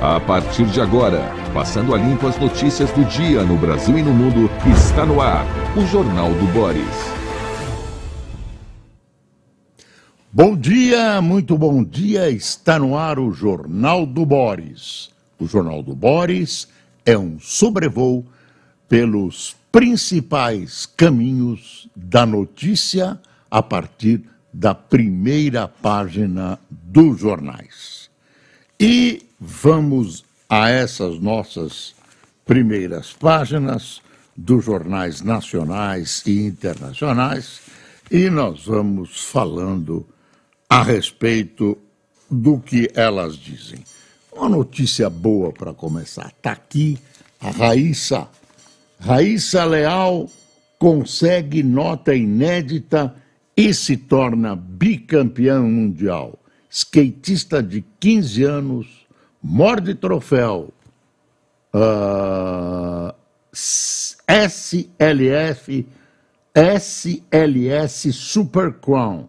A partir de agora, passando a limpo as notícias do dia no Brasil e no mundo, está no ar o Jornal do Boris. Bom dia, muito bom dia. Está no ar o Jornal do Boris. O Jornal do Boris é um sobrevoo pelos principais caminhos da notícia a partir da primeira página dos jornais. E vamos a essas nossas primeiras páginas dos jornais nacionais e internacionais e nós vamos falando a respeito do que elas dizem. Uma notícia boa para começar. Está aqui a Raíssa. Raíssa Leal consegue nota inédita e se torna bicampeã mundial. Skatista de 15 anos morde troféu uh, SLF, SLS Super Crown,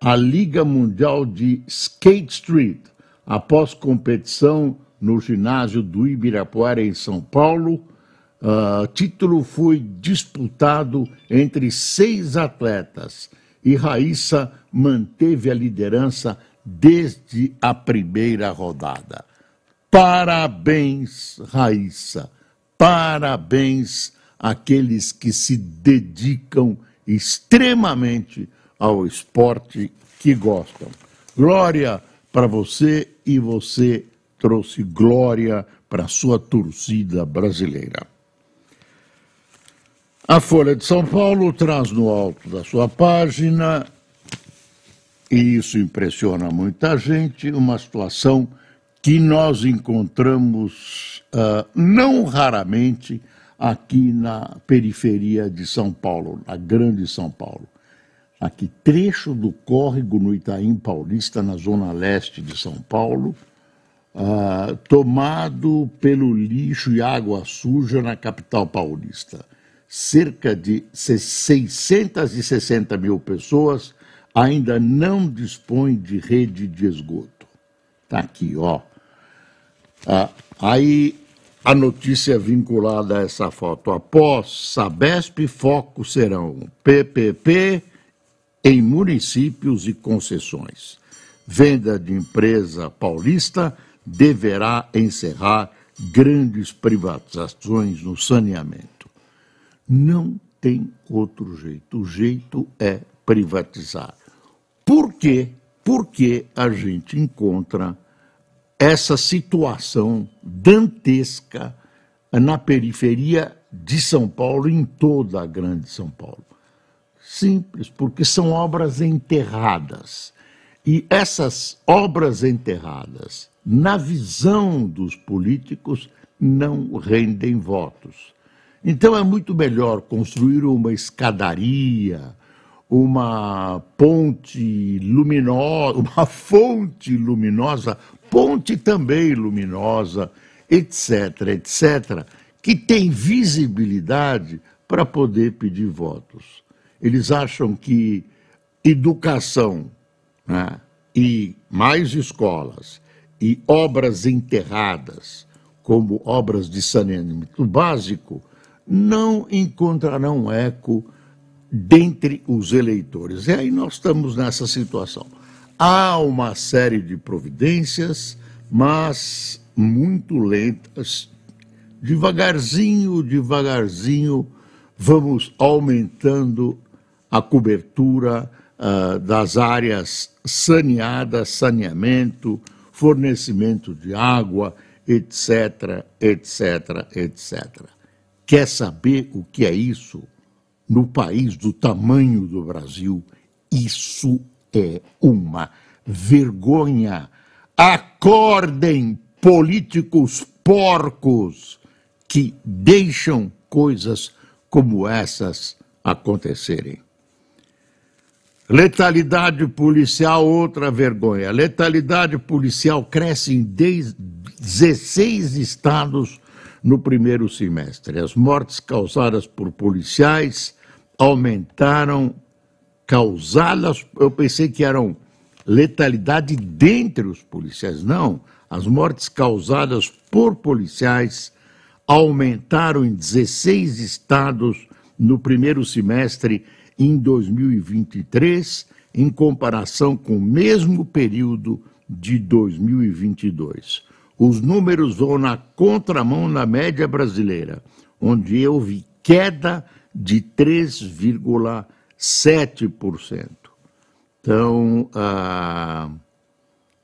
a Liga Mundial de Skate Street, após competição no ginásio do Ibirapuera, em São Paulo. Uh, título foi disputado entre seis atletas e Raíssa manteve a liderança desde a primeira rodada. Parabéns, Raíssa. Parabéns àqueles que se dedicam extremamente ao esporte que gostam. Glória para você e você trouxe glória para a sua torcida brasileira. A Folha de São Paulo traz no alto da sua página e isso impressiona muita gente, uma situação que nós encontramos uh, não raramente aqui na periferia de São Paulo, na grande São Paulo. Aqui, trecho do córrego no Itaim Paulista, na zona leste de São Paulo, uh, tomado pelo lixo e água suja na capital paulista. Cerca de 660 mil pessoas ainda não dispõe de rede de esgoto. Está aqui, ó. Ah, aí a notícia vinculada a essa foto. Após Sabesp, foco serão PPP em municípios e concessões. Venda de empresa paulista deverá encerrar grandes privatizações no saneamento. Não tem outro jeito. O jeito é privatizar. Por quê? Porque a gente encontra essa situação dantesca na periferia de São Paulo, em toda a grande São Paulo. Simples, porque são obras enterradas. E essas obras enterradas, na visão dos políticos, não rendem votos. Então é muito melhor construir uma escadaria, uma ponte luminosa, uma fonte luminosa, ponte também luminosa, etc., etc., que tem visibilidade para poder pedir votos. Eles acham que educação né, e mais escolas e obras enterradas, como obras de saneamento básico, não encontrarão eco dentre os eleitores. E aí nós estamos nessa situação. Há uma série de providências, mas muito lentas. Devagarzinho, devagarzinho, vamos aumentando a cobertura uh, das áreas saneadas, saneamento, fornecimento de água, etc., etc., etc. Quer saber o que é isso? No país do tamanho do Brasil, isso é uma vergonha. Acordem, políticos porcos que deixam coisas como essas acontecerem. Letalidade policial, outra vergonha. Letalidade policial cresce em 16 estados no primeiro semestre. As mortes causadas por policiais aumentaram, causadas, eu pensei que eram letalidade dentre os policiais. Não, as mortes causadas por policiais aumentaram em 16 estados no primeiro semestre em 2023, em comparação com o mesmo período de 2022. Os números vão na contramão na média brasileira, onde houve queda de 3,7%. Então, ah,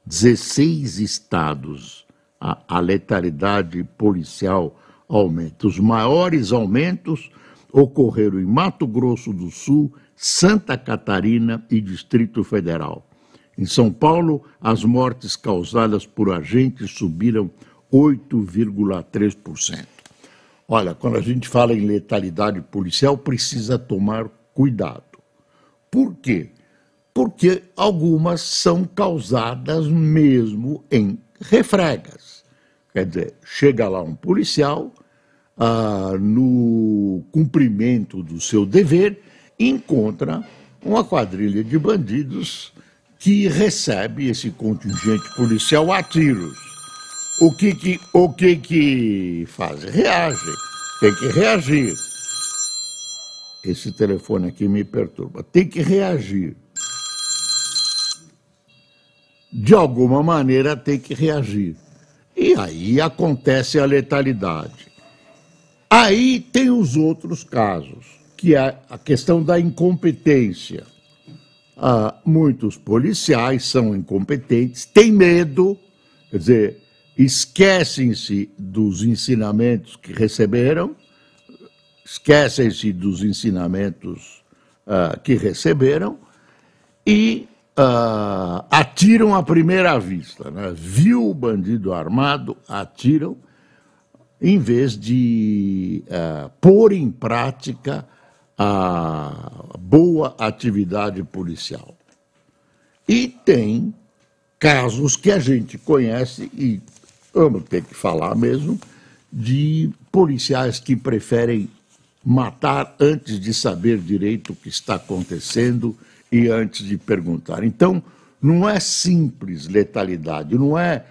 16 estados, a, a letalidade policial aumenta. Os maiores aumentos ocorreram em Mato Grosso do Sul, Santa Catarina e Distrito Federal. Em São Paulo, as mortes causadas por agentes subiram 8,3%. Olha, quando a gente fala em letalidade policial, precisa tomar cuidado. Por quê? Porque algumas são causadas mesmo em refregas. Quer dizer, chega lá um policial, ah, no cumprimento do seu dever, encontra uma quadrilha de bandidos que recebe esse contingente policial a tiros. O que que, o que, que faz? Reage, tem que reagir. Esse telefone aqui me perturba. Tem que reagir. De alguma maneira tem que reagir. E aí acontece a letalidade. Aí tem os outros casos, que é a questão da incompetência. Ah, muitos policiais são incompetentes, têm medo, quer dizer, esquecem-se dos ensinamentos que receberam, esquecem-se dos ensinamentos ah, que receberam e ah, atiram à primeira vista. Né? Viu o bandido armado, atiram em vez de uh, pôr em prática a boa atividade policial. E tem casos que a gente conhece, e vamos ter que falar mesmo, de policiais que preferem matar antes de saber direito o que está acontecendo e antes de perguntar. Então, não é simples letalidade, não é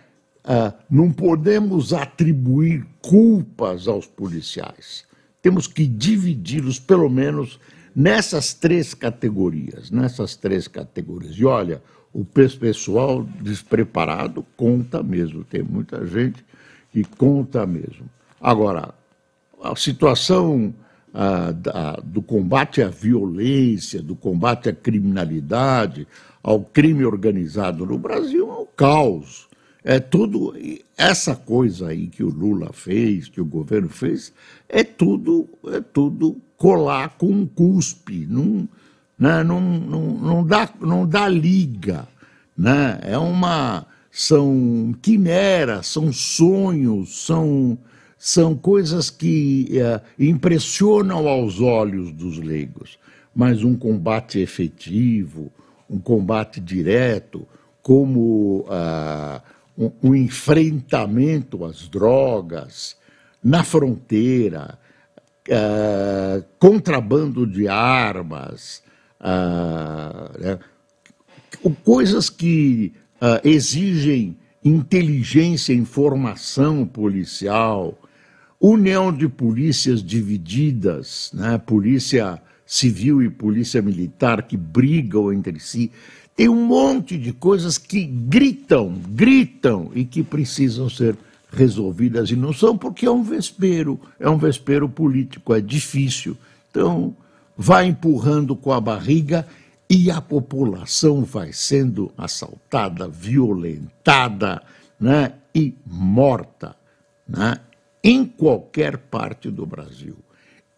ah, não podemos atribuir culpas aos policiais. Temos que dividi-los, pelo menos, nessas três categorias. Nessas três categorias. E olha, o pessoal despreparado conta mesmo. Tem muita gente que conta mesmo. Agora, a situação ah, da, do combate à violência, do combate à criminalidade, ao crime organizado no Brasil é um caos. É tudo essa coisa aí que o Lula fez, que o governo fez, é tudo é tudo colar com um cuspe, não, né, não, não, não, dá, não dá liga, né? É uma são quimeras, são sonhos, são são coisas que é, impressionam aos olhos dos leigos, mas um combate efetivo, um combate direto, como ah, um, um enfrentamento às drogas na fronteira, uh, contrabando de armas, uh, né? coisas que uh, exigem inteligência, informação policial, união de polícias divididas, né? polícia civil e polícia militar que brigam entre si. Tem um monte de coisas que gritam, gritam e que precisam ser resolvidas e não são porque é um vespeiro, é um vespeiro político, é difícil. Então, vai empurrando com a barriga e a população vai sendo assaltada, violentada né, e morta né, em qualquer parte do Brasil.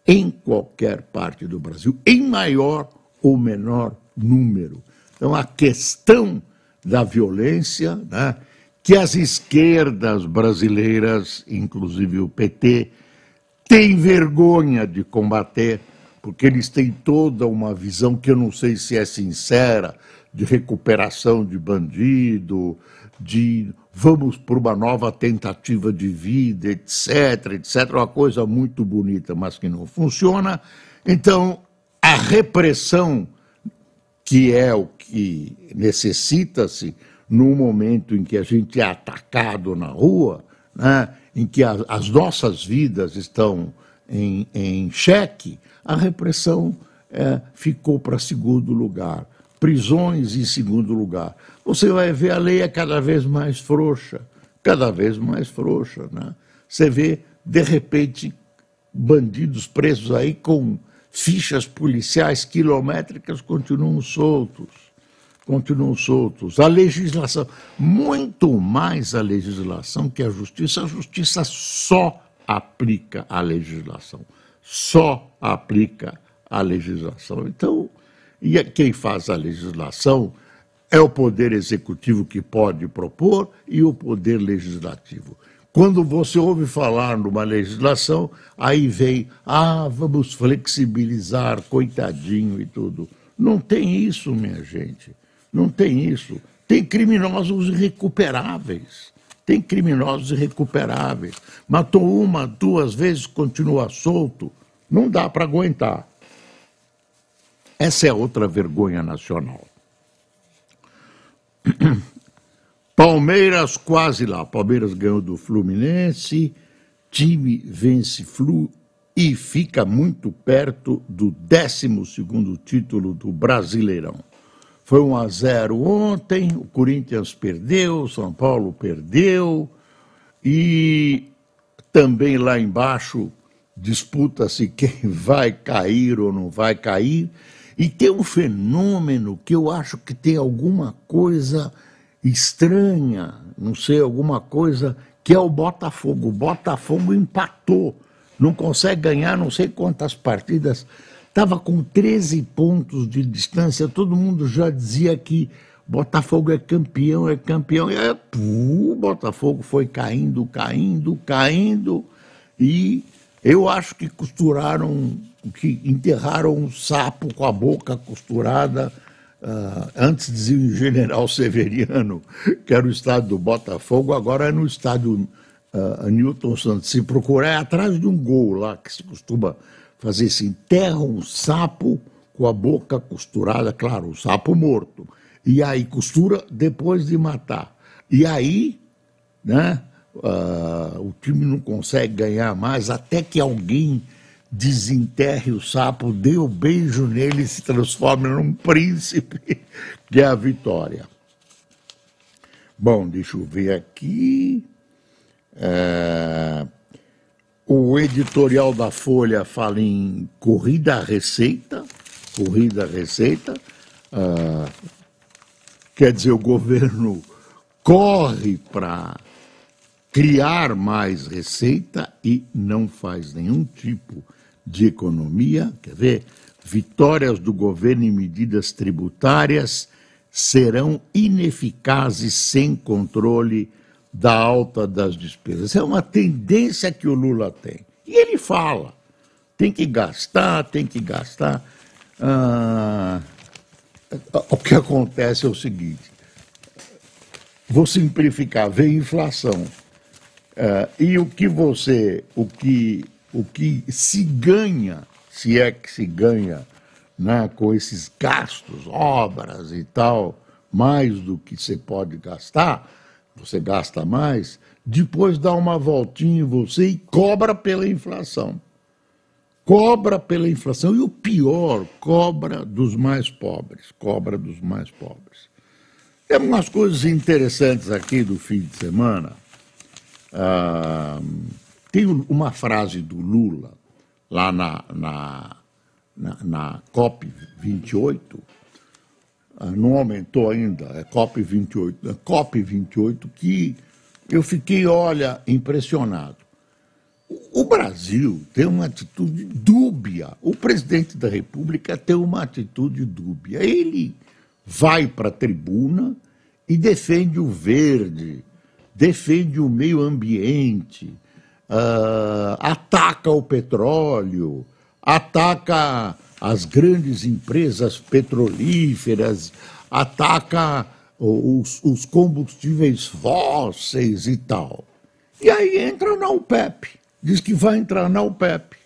Em qualquer parte do Brasil, em maior ou menor número. Então, a questão da violência, né, que as esquerdas brasileiras, inclusive o PT, têm vergonha de combater, porque eles têm toda uma visão que eu não sei se é sincera, de recuperação de bandido, de vamos por uma nova tentativa de vida, etc, etc, uma coisa muito bonita, mas que não funciona. Então, a repressão que é o que necessita-se no momento em que a gente é atacado na rua, né, em que a, as nossas vidas estão em, em xeque, a repressão é, ficou para segundo lugar. Prisões em segundo lugar. Você vai ver a lei é cada vez mais frouxa, cada vez mais frouxa. Né? Você vê, de repente, bandidos presos aí com fichas policiais quilométricas continuam soltos. Continuam soltos. A legislação, muito mais a legislação que a justiça, a justiça só aplica a legislação. Só aplica a legislação. Então, e quem faz a legislação é o poder executivo que pode propor e o poder legislativo. Quando você ouve falar numa legislação, aí vem, ah, vamos flexibilizar, coitadinho e tudo. Não tem isso, minha gente. Não tem isso. Tem criminosos irrecuperáveis. Tem criminosos irrecuperáveis. Matou uma, duas vezes, continua solto. Não dá para aguentar. Essa é outra vergonha nacional. Palmeiras quase lá. Palmeiras ganhou do Fluminense, time vence Flu e fica muito perto do 12 título do Brasileirão. Foi 1 a 0 ontem, o Corinthians perdeu, o São Paulo perdeu e também lá embaixo disputa-se quem vai cair ou não vai cair. E tem um fenômeno que eu acho que tem alguma coisa estranha, não sei, alguma coisa, que é o Botafogo. O Botafogo empatou, não consegue ganhar não sei quantas partidas. Estava com 13 pontos de distância, todo mundo já dizia que Botafogo é campeão, é campeão. E aí, pô, o Botafogo foi caindo, caindo, caindo. E eu acho que costuraram, que enterraram um sapo com a boca costurada Uh, antes dizia o general Severiano, que era o estádio do Botafogo, agora é no estádio uh, Newton Santos. Se procurar, é atrás de um gol lá, que se costuma fazer assim, enterra um sapo com a boca costurada, claro, o sapo morto. E aí costura depois de matar. E aí, né, uh, o time não consegue ganhar mais até que alguém desenterre o sapo, dê o um beijo nele e se transforme num príncipe, que é a vitória. Bom, deixa eu ver aqui. É... O editorial da Folha fala em corrida à receita, corrida à receita. Uh, quer dizer, o governo corre para criar mais receita e não faz nenhum tipo de economia, quer ver? Vitórias do governo em medidas tributárias serão ineficazes sem controle da alta das despesas. É uma tendência que o Lula tem. E ele fala: tem que gastar, tem que gastar. Ah, o que acontece é o seguinte: vou simplificar, vem inflação. Ah, e o que você, o que o que se ganha, se é que se ganha, né, com esses gastos, obras e tal, mais do que você pode gastar, você gasta mais, depois dá uma voltinha em você e cobra pela inflação. Cobra pela inflação. E o pior, cobra dos mais pobres. Cobra dos mais pobres. Tem umas coisas interessantes aqui do fim de semana. Ah, tem uma frase do Lula, lá na, na, na, na COP 28, ah, não aumentou ainda, é COP 28, é COP 28, que eu fiquei, olha, impressionado. O Brasil tem uma atitude dúbia. O presidente da República tem uma atitude dúbia. Ele vai para a tribuna e defende o verde, defende o meio ambiente, uh, ataca o petróleo, ataca as grandes empresas petrolíferas, ataca os, os combustíveis fósseis e tal. E aí entra na UPEP, diz que vai entrar na UPEP.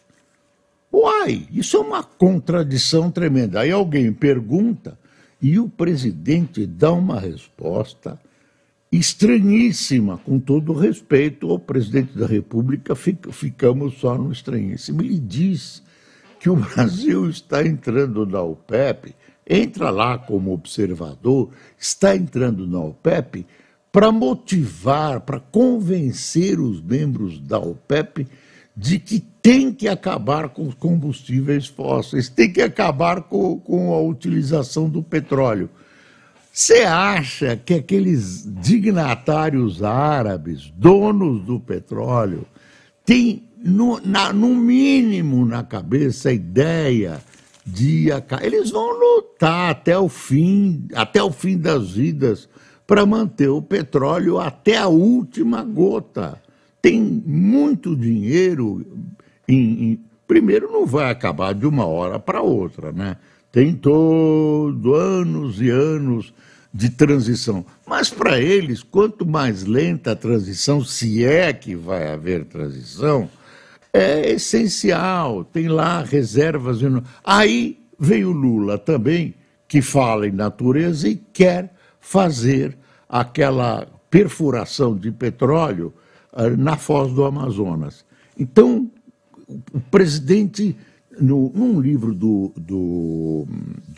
Uai, isso é uma contradição tremenda. Aí alguém pergunta, E o presidente dá uma resposta estranhíssima, com todo respeito ao presidente da República, fica, ficamos só no estranhíssimo. Ele diz que o Brasil está entrando na OPEP, entra lá como observador, está entrando na OPEP para motivar, para convencer os membros da OPEP de que tem que acabar com os combustíveis fósseis, tem que acabar com, com a utilização do petróleo. Você acha que aqueles dignatários árabes, donos do petróleo, têm, no, na, no mínimo na cabeça, a ideia de. Eles vão lutar até o fim, até o fim das vidas, para manter o petróleo até a última gota tem muito dinheiro em, em, primeiro não vai acabar de uma hora para outra, né? Tem todo anos e anos de transição. Mas para eles, quanto mais lenta a transição, se é que vai haver transição, é essencial. Tem lá reservas. Aí veio Lula também, que fala em natureza e quer fazer aquela perfuração de petróleo ah, na foz do Amazonas. Então, o presidente, no, num livro do, do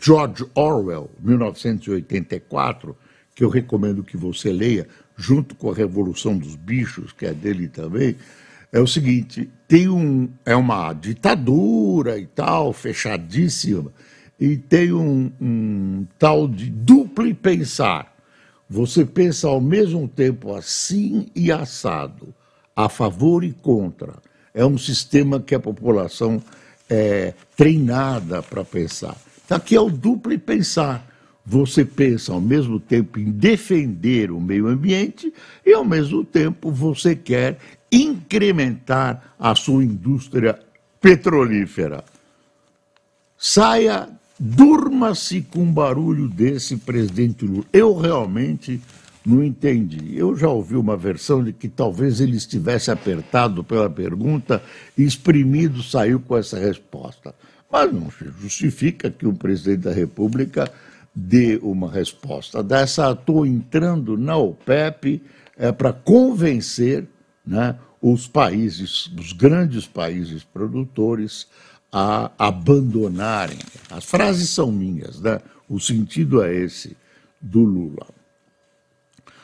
George Orwell, 1984, que eu recomendo que você leia, junto com a Revolução dos Bichos, que é dele também, é o seguinte: tem um, é uma ditadura e tal, fechadíssima, e tem um, um tal de duplo pensar. Você pensa ao mesmo tempo assim e assado, a favor e contra. É um sistema que a população é treinada para pensar. Então, aqui é o duplo pensar. Você pensa ao mesmo tempo em defender o meio ambiente e, ao mesmo tempo, você quer incrementar a sua indústria petrolífera. Saia Durma-se com um barulho desse, presidente Lula. Eu realmente não entendi. Eu já ouvi uma versão de que talvez ele estivesse apertado pela pergunta e exprimido saiu com essa resposta. Mas não justifica que o presidente da República dê uma resposta dessa. Estou entrando na OPEP é, para convencer né, os países, os grandes países produtores, a abandonarem. As frases são minhas, né? o sentido é esse do Lula.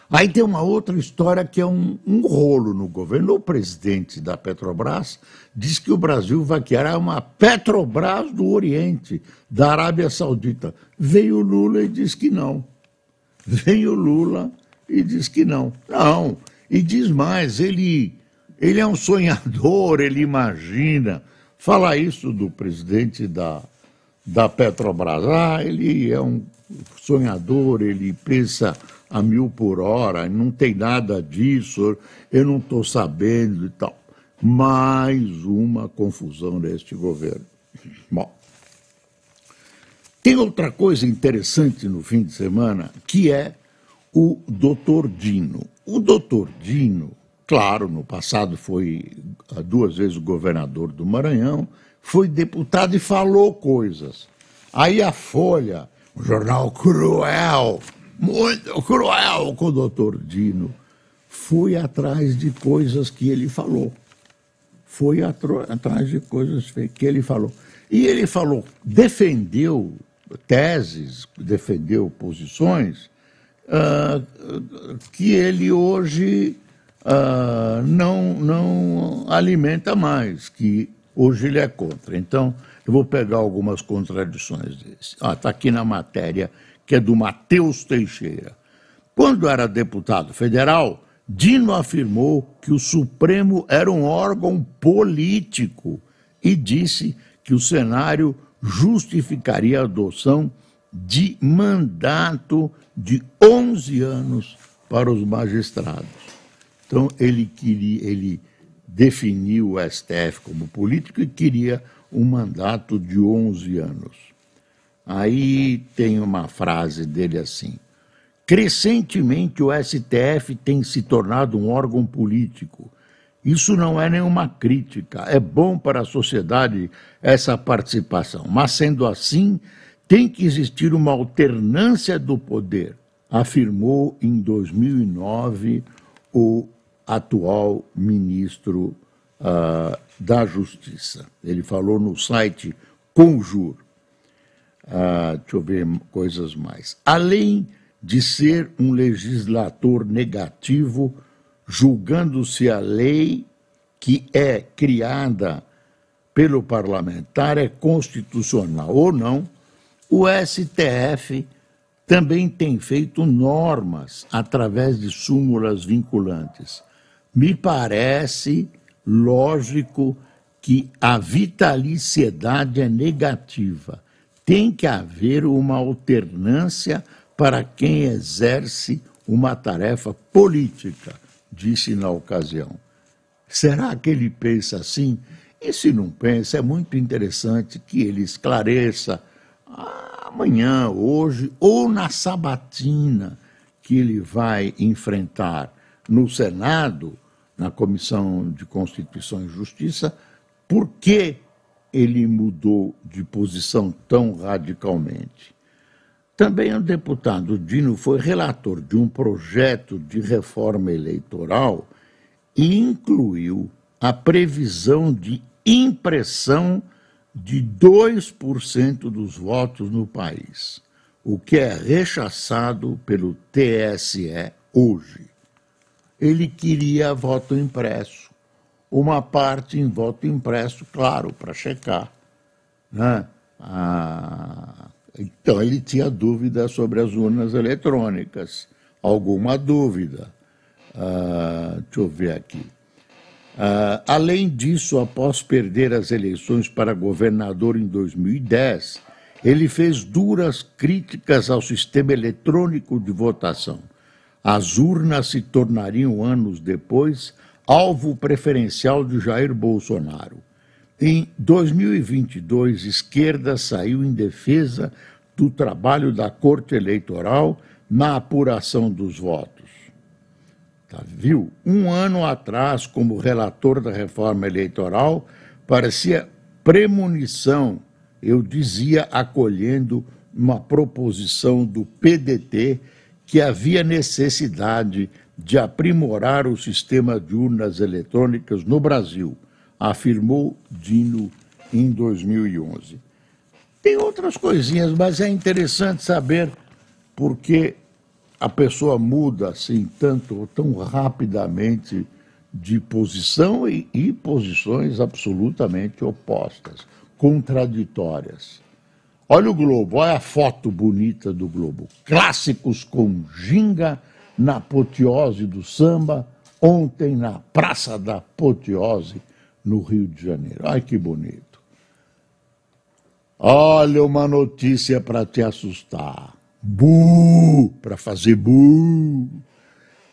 Aí tem uma outra história que é um, um, rolo no governo. O presidente da Petrobras diz que o Brasil vai criar uma Petrobras do Oriente, da Arábia Saudita. Veio Lula e diz que não. Veio Lula e diz que não. Não. E diz mais, ele, ele é um sonhador, ele imagina Falar isso do presidente da, da Petrobras, ah, ele é um sonhador, ele pensa a mil por hora, não tem nada disso, eu não estou sabendo e tal. Mais uma confusão neste governo. Bom, tem outra coisa interessante no fim de semana, que é o doutor Dino. O doutor Dino Claro, no passado foi ah, duas vezes governador do Maranhão, foi deputado e falou coisas. Aí a Folha, um jornal cruel, muito cruel com o doutor Dino, foi atrás de coisas que ele falou. Foi atrás de coisas que ele falou. E ele falou, defendeu teses, defendeu posições uh, que ele hoje uh, não, não alimenta mais, que hoje ele é contra. Então, eu vou pegar algumas contradições desse. Está ah, tá aqui na matéria, que é do Matheus Teixeira. Quando era deputado federal, Dino afirmou que o Supremo era um órgão político e disse que o cenário justificaria a adoção de mandato de 11 anos para os magistrados. Então, ele queria, ele definiu o STF como político e queria um mandato de 11 anos. Aí tem uma frase dele assim: crescentemente o STF tem se tornado um órgão político. Isso não é nenhuma crítica, é bom para a sociedade essa participação, mas sendo assim, Tem que existir uma alternância do poder, afirmou em 2009 o atual ministro uh, da Justiça. Ele falou no site Conjur. Uh, deixa eu ver coisas mais. Além de ser um legislador negativo, julgando-se a lei que é criada pelo parlamentar é constitucional ou não, o STF também tem feito normas através de súmulas vinculantes. Me parece lógico que a vitaliciedade é negativa. Tem que haver uma alternância para quem exerce uma tarefa política, disse na ocasião. Será que ele pensa assim? E se não pensa, é muito interessante que ele esclareça amanhã, hoje ou na sabatina que ele vai enfrentar no Senado, na Comissão de Constituição e Justiça, por que ele mudou de posição tão radicalmente. Também o deputado Dino foi relator de um projeto de reforma eleitoral e incluiu a previsão de impressão de 2% dos votos no país, o que é rechaçado pelo TSE hoje. Ele queria voto impresso, uma parte em voto impresso, claro, para checar. Né? Ah, então, ele tinha dúvida sobre as urnas eletrônicas. Alguma dúvida? Uh, deixa eu ver aqui. Uh, além disso, após perder as eleições para governador em 2010, ele fez duras críticas ao sistema eletrônico de votação. As urnas se tornariam, anos depois, alvo preferencial de Jair Bolsonaro. Em 2022, esquerda saiu em defesa do trabalho da Corte Eleitoral na apuração dos votos. Tá, viu? Um ano atrás, como relator da reforma eleitoral, parecia premonição, eu dizia acolhendo uma proposição do PDT que havia necessidade de aprimorar o sistema de urnas eletrônicas no Brasil afirmou Dino em 2011. Tem outras coisinhas, mas é interessante saber por que a pessoa muda assim tanto, tão rapidamente de posição e, e posições absolutamente opostas, contraditórias. Olha o Globo, olha a foto bonita do Globo. Clássicos com ginga na apoteose do samba, ontem na Praça da Apoteose, no Rio de Janeiro. Ai, que bonito. Olha uma notícia para te assustar. Bu! Para fazer bu!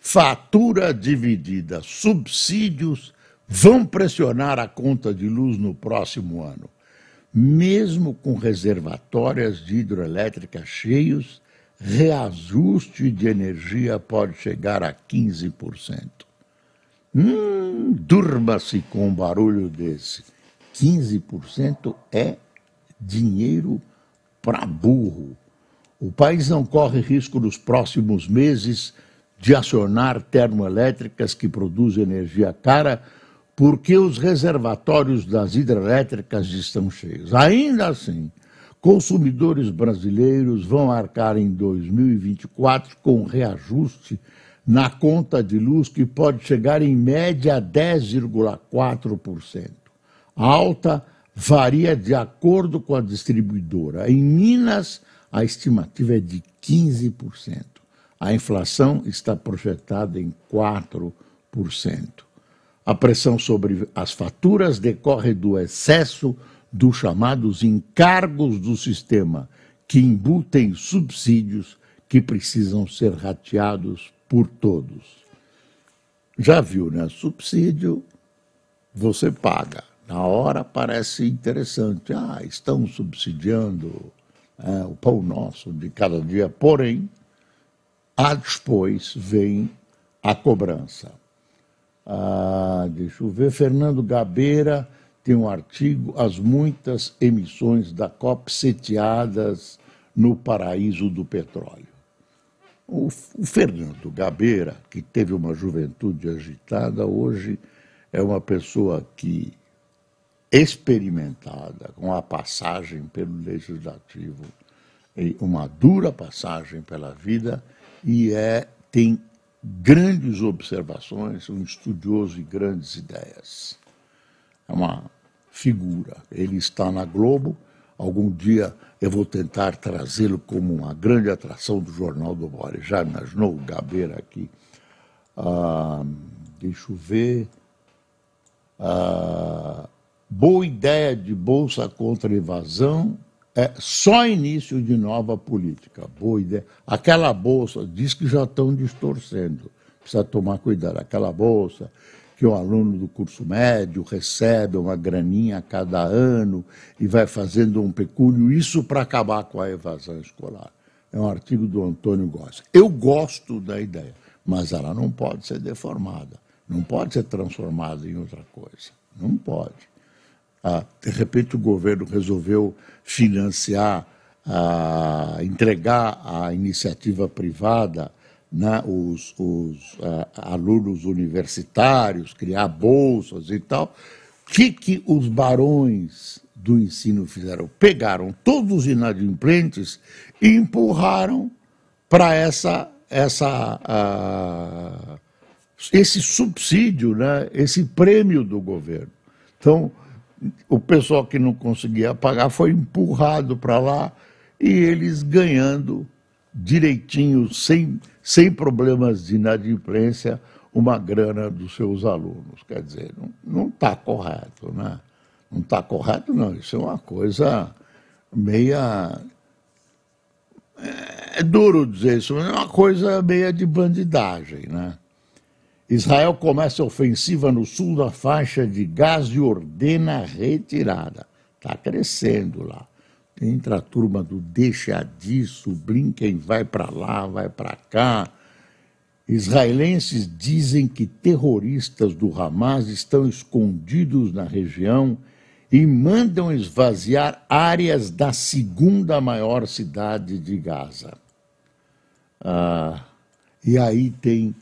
Fatura dividida, subsídios vão pressionar a conta de luz no próximo ano. Mesmo com reservatórias de hidrelétrica cheios, reajuste de energia pode chegar a 15%. Hum, durma-se com um barulho desse. 15% é dinheiro para burro. O país não corre risco nos próximos meses de acionar termoelétricas que produzem energia cara, porque os reservatórios das hidrelétricas estão cheios. Ainda assim, consumidores brasileiros vão arcar em 2024 com reajuste na conta de luz que pode chegar em média a 10,4%. A alta varia de acordo com a distribuidora. Em Minas, a estimativa é de 15%. A inflação está projetada em 4%. A pressão sobre as faturas decorre do excesso dos chamados encargos do sistema, que embutem subsídios que precisam ser rateados por todos. Já viu, né? Subsídio você paga. Na hora parece interessante. Ah, estão subsidiando é, o pão nosso de cada dia. Porém, a depois vem a cobrança. Ah, deixa eu ver. Fernando Gabeira tem um artigo, As muitas emissões da COP seteadas no paraíso do petróleo. O, o Fernando Gabeira, que teve uma juventude agitada, hoje é uma pessoa que experimentada com a passagem pelo legislativo, uma dura passagem pela vida e é tem grandes observações, um estudioso de grandes ideias. É uma figura. Ele está na Globo. Algum dia eu vou tentar trazê-lo como uma grande atração do Jornal do Bore. Já imaginou o Gabeira aqui? Ah, deixa eu ver. Ah, boa ideia de bolsa contra evasão é só início de nova política. Boa ideia. Aquela bolsa, diz que já estão distorcendo. Precisa tomar cuidado. Aquela bolsa que o aluno do curso médio recebe uma graninha a cada ano e vai fazendo um pecúlio, isso para acabar com a evasão escolar. É um artigo do Antônio Góes. Eu gosto da ideia, mas ela não pode ser deformada, não pode ser transformada em outra coisa. Não pode. Ah, de repente o governo resolveu financiar, ah, entregar à iniciativa privada né, os, os ah, alunos universitários, criar bolsas e tal. O que, que os barões do ensino fizeram? Pegaram todos os inadimplentes e empurraram para essa, essa, uh, esse subsídio, né, esse prêmio do governo. Então, o pessoal que não conseguia pagar foi empurrado para lá e eles ganhando direitinho, sem, sem problemas de inadimplência, uma grana dos seus alunos. Quer dizer, não está correto, né? Não está correto, não. Isso é uma coisa meia. É, é duro dizer isso, mas é uma coisa meia de bandidagem, né? Israel começa ofensiva no sul da faixa de Gaza e ordena a retirada. Está crescendo lá. Entra a turma do deixa disso, Blinken vai para lá, vai para cá. Israelenses dizem que terroristas do Hamas estão escondidos na região e mandam esvaziar áreas da segunda maior cidade de Gaza. Ah, e aí tem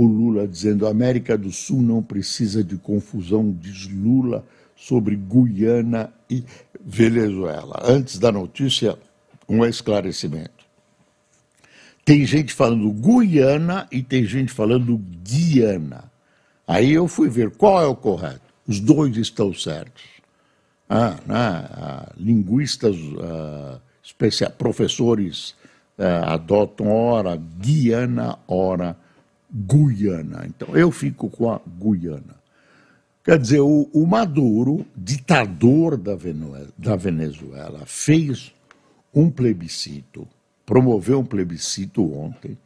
o Lula dizendo: América do Sul não precisa de confusão, diz Lula sobre Guiana e Venezuela. Antes da notícia, um esclarecimento. Tem gente falando Guiana e tem gente falando Guiana. Aí eu fui ver qual é o correto. Os dois estão certos. Ah, ah, linguistas, ah, professores ah, adotam ora Guiana, ora Guiana. Então, eu fico com a Guiana. Quer dizer, o, o Maduro, ditador da, da Venezuela, fez um plebiscito, promoveu um plebiscito ontem,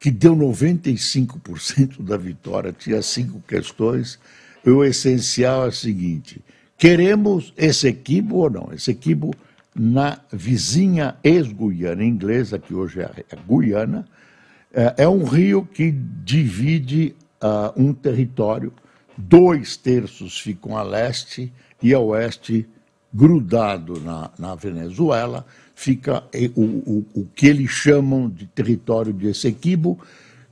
que deu 95% da vitória, tinha cinco questões, e o essencial é o seguinte: queremos esse equipo ou não? Esse equipo na vizinha ex-Guiana inglesa, que hoje é a Guiana, é, é um rio que divide uh, um território, dois terços ficam a leste e a oeste, grudado na, na Venezuela, fica o, o, o que eles chamam de território de Essequibo,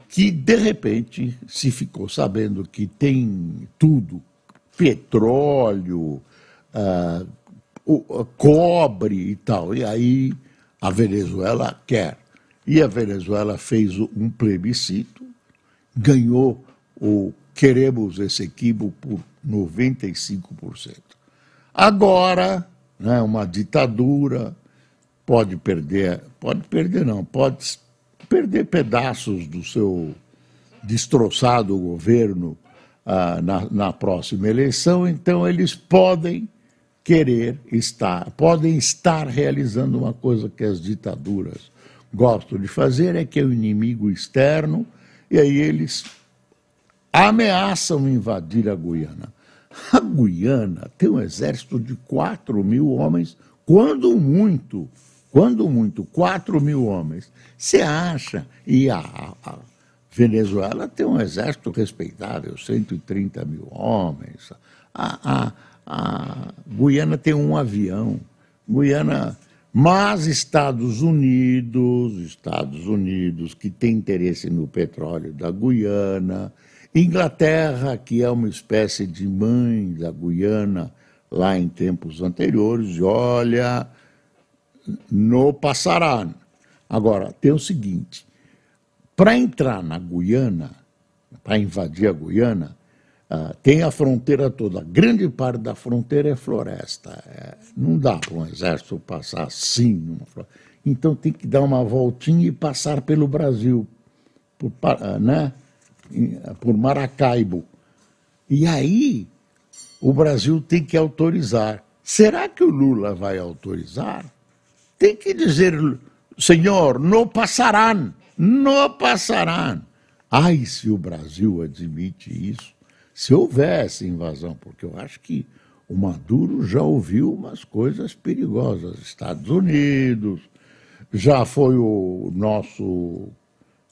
que de repente se ficou sabendo que tem tudo, petróleo, uh, cobre e tal, e aí a Venezuela quer. E a Venezuela fez um plebiscito, ganhou o Queremos esse equibo por 95%. Agora, né, uma ditadura pode perder, pode perder não, pode perder pedaços do seu destroçado governo ah, na, na próxima eleição, então eles podem querer estar, podem estar realizando uma coisa que as ditaduras gostam de fazer é que é o inimigo externo, e aí eles ameaçam invadir a Guiana. A Guiana tem um exército de 4 mil homens, quando muito, quando muito, 4 mil homens. Você acha? E a, a Venezuela tem um exército respeitável, 130 mil homens. A, a, a Guiana tem um avião. Guiana Mas Estados Unidos, Estados Unidos que tem interesse no petróleo da Guiana, Inglaterra, que é uma espécie de mãe da Guiana lá em tempos anteriores, e olha, não passará. Agora, tem o seguinte: para entrar na Guiana, para invadir a Guiana, uh, tem a fronteira toda. Grande parte da fronteira é floresta. É, não dá para um exército passar assim. Então tem que dar uma voltinha e passar pelo Brasil, por, uh, né? por Maracaibo. E aí o Brasil tem que autorizar. Será que o Lula vai autorizar? Tem que dizer, senhor, não passarão, não passarão. Ai, se o Brasil admite isso, se houvesse invasão, porque eu acho que o Maduro já ouviu umas coisas perigosas. Estados Unidos, já foi o nosso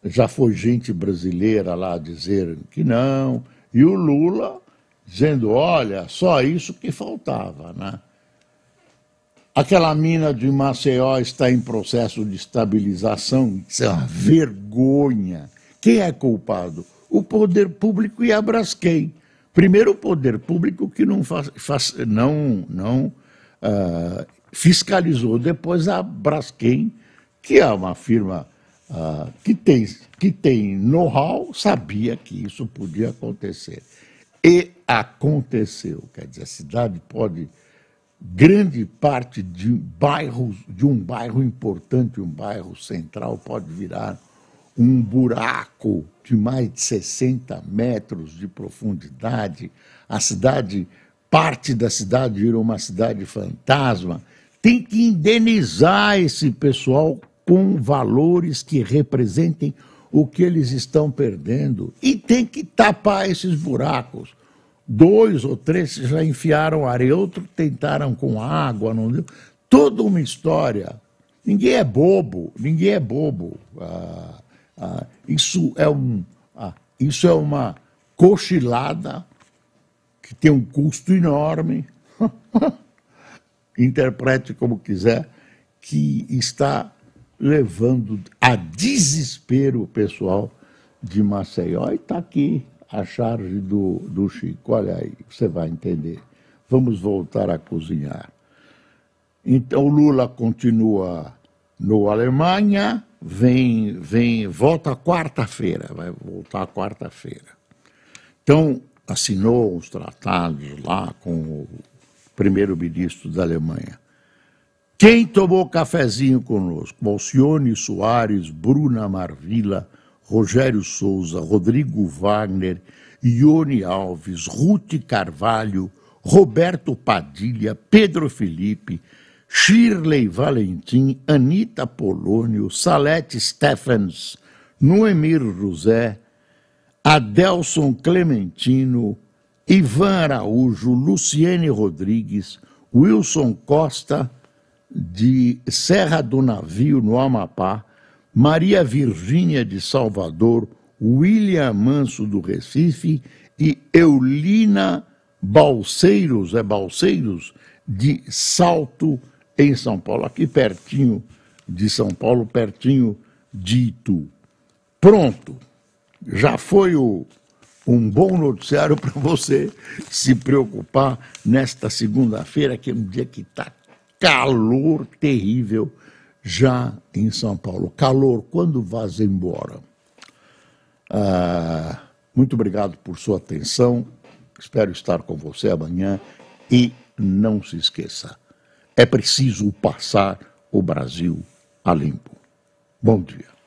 já foi gente brasileira lá dizer que não, e o Lula dizendo, olha, só isso que faltava, né? Aquela mina de Maceió está em processo de estabilização, isso é uma vergonha. Quem é culpado? O poder público e a Braskem. Primeiro, o poder público que não, faz, faz não, não uh, fiscalizou, depois a Braskem, que é uma firma uh, que tem, que tem know-how, sabia que isso podia acontecer. E aconteceu. Quer dizer, a cidade pode. Grande parte de bairros, de um bairro importante, um bairro central, pode virar um buraco de mais de 60 metros de profundidade. A cidade, parte da cidade virou uma cidade fantasma. Tem que indenizar esse pessoal com valores que representem o que eles estão perdendo e tem que tapar esses buracos. Dois ou três já enfiaram areia, outros tentaram com água, não deu. Toda uma história. Ninguém é bobo, ninguém é bobo. Ah, ah, isso, é um, ah, isso é uma cochilada que tem um custo enorme. Interprete como quiser, que está levando a desespero o pessoal de Maceió. E está aqui a charge do, do Chico. Olha aí, você vai entender. Vamos voltar a cozinhar. Então Lula continua no Alemanha, vem, vem, volta quarta-feira, vai voltar quarta-feira. Então assinou os tratados lá com o primeiro-ministro da Alemanha. Quem tomou cafezinho conosco? Alcione Soares, Bruna Marvila, Rogério Souza, Rodrigo Wagner, Ione Alves, Ruth Carvalho, Roberto Padilha, Pedro Felipe, Shirley Valentim, Anita Polônio, Salete Stephens, Noemir José, Adelson Clementino, Ivan Araújo, Luciene Rodrigues, Wilson Costa, de Serra do Navio, no Amapá, Maria Virgínia de Salvador, William Manso do Recife e Eulina Balseiros, é Balseiros, de Salto, em São Paulo, aqui pertinho de São Paulo, pertinho de Itu. Pronto, já foi o, um bom noticiário para você se preocupar nesta segunda-feira, que é um dia que está calor terrível já em São Paulo. Calor quando vás embora. Ah, muito obrigado por sua atenção. Espero estar com você amanhã. E não se esqueça: é preciso passar o Brasil a limpo. Bom dia.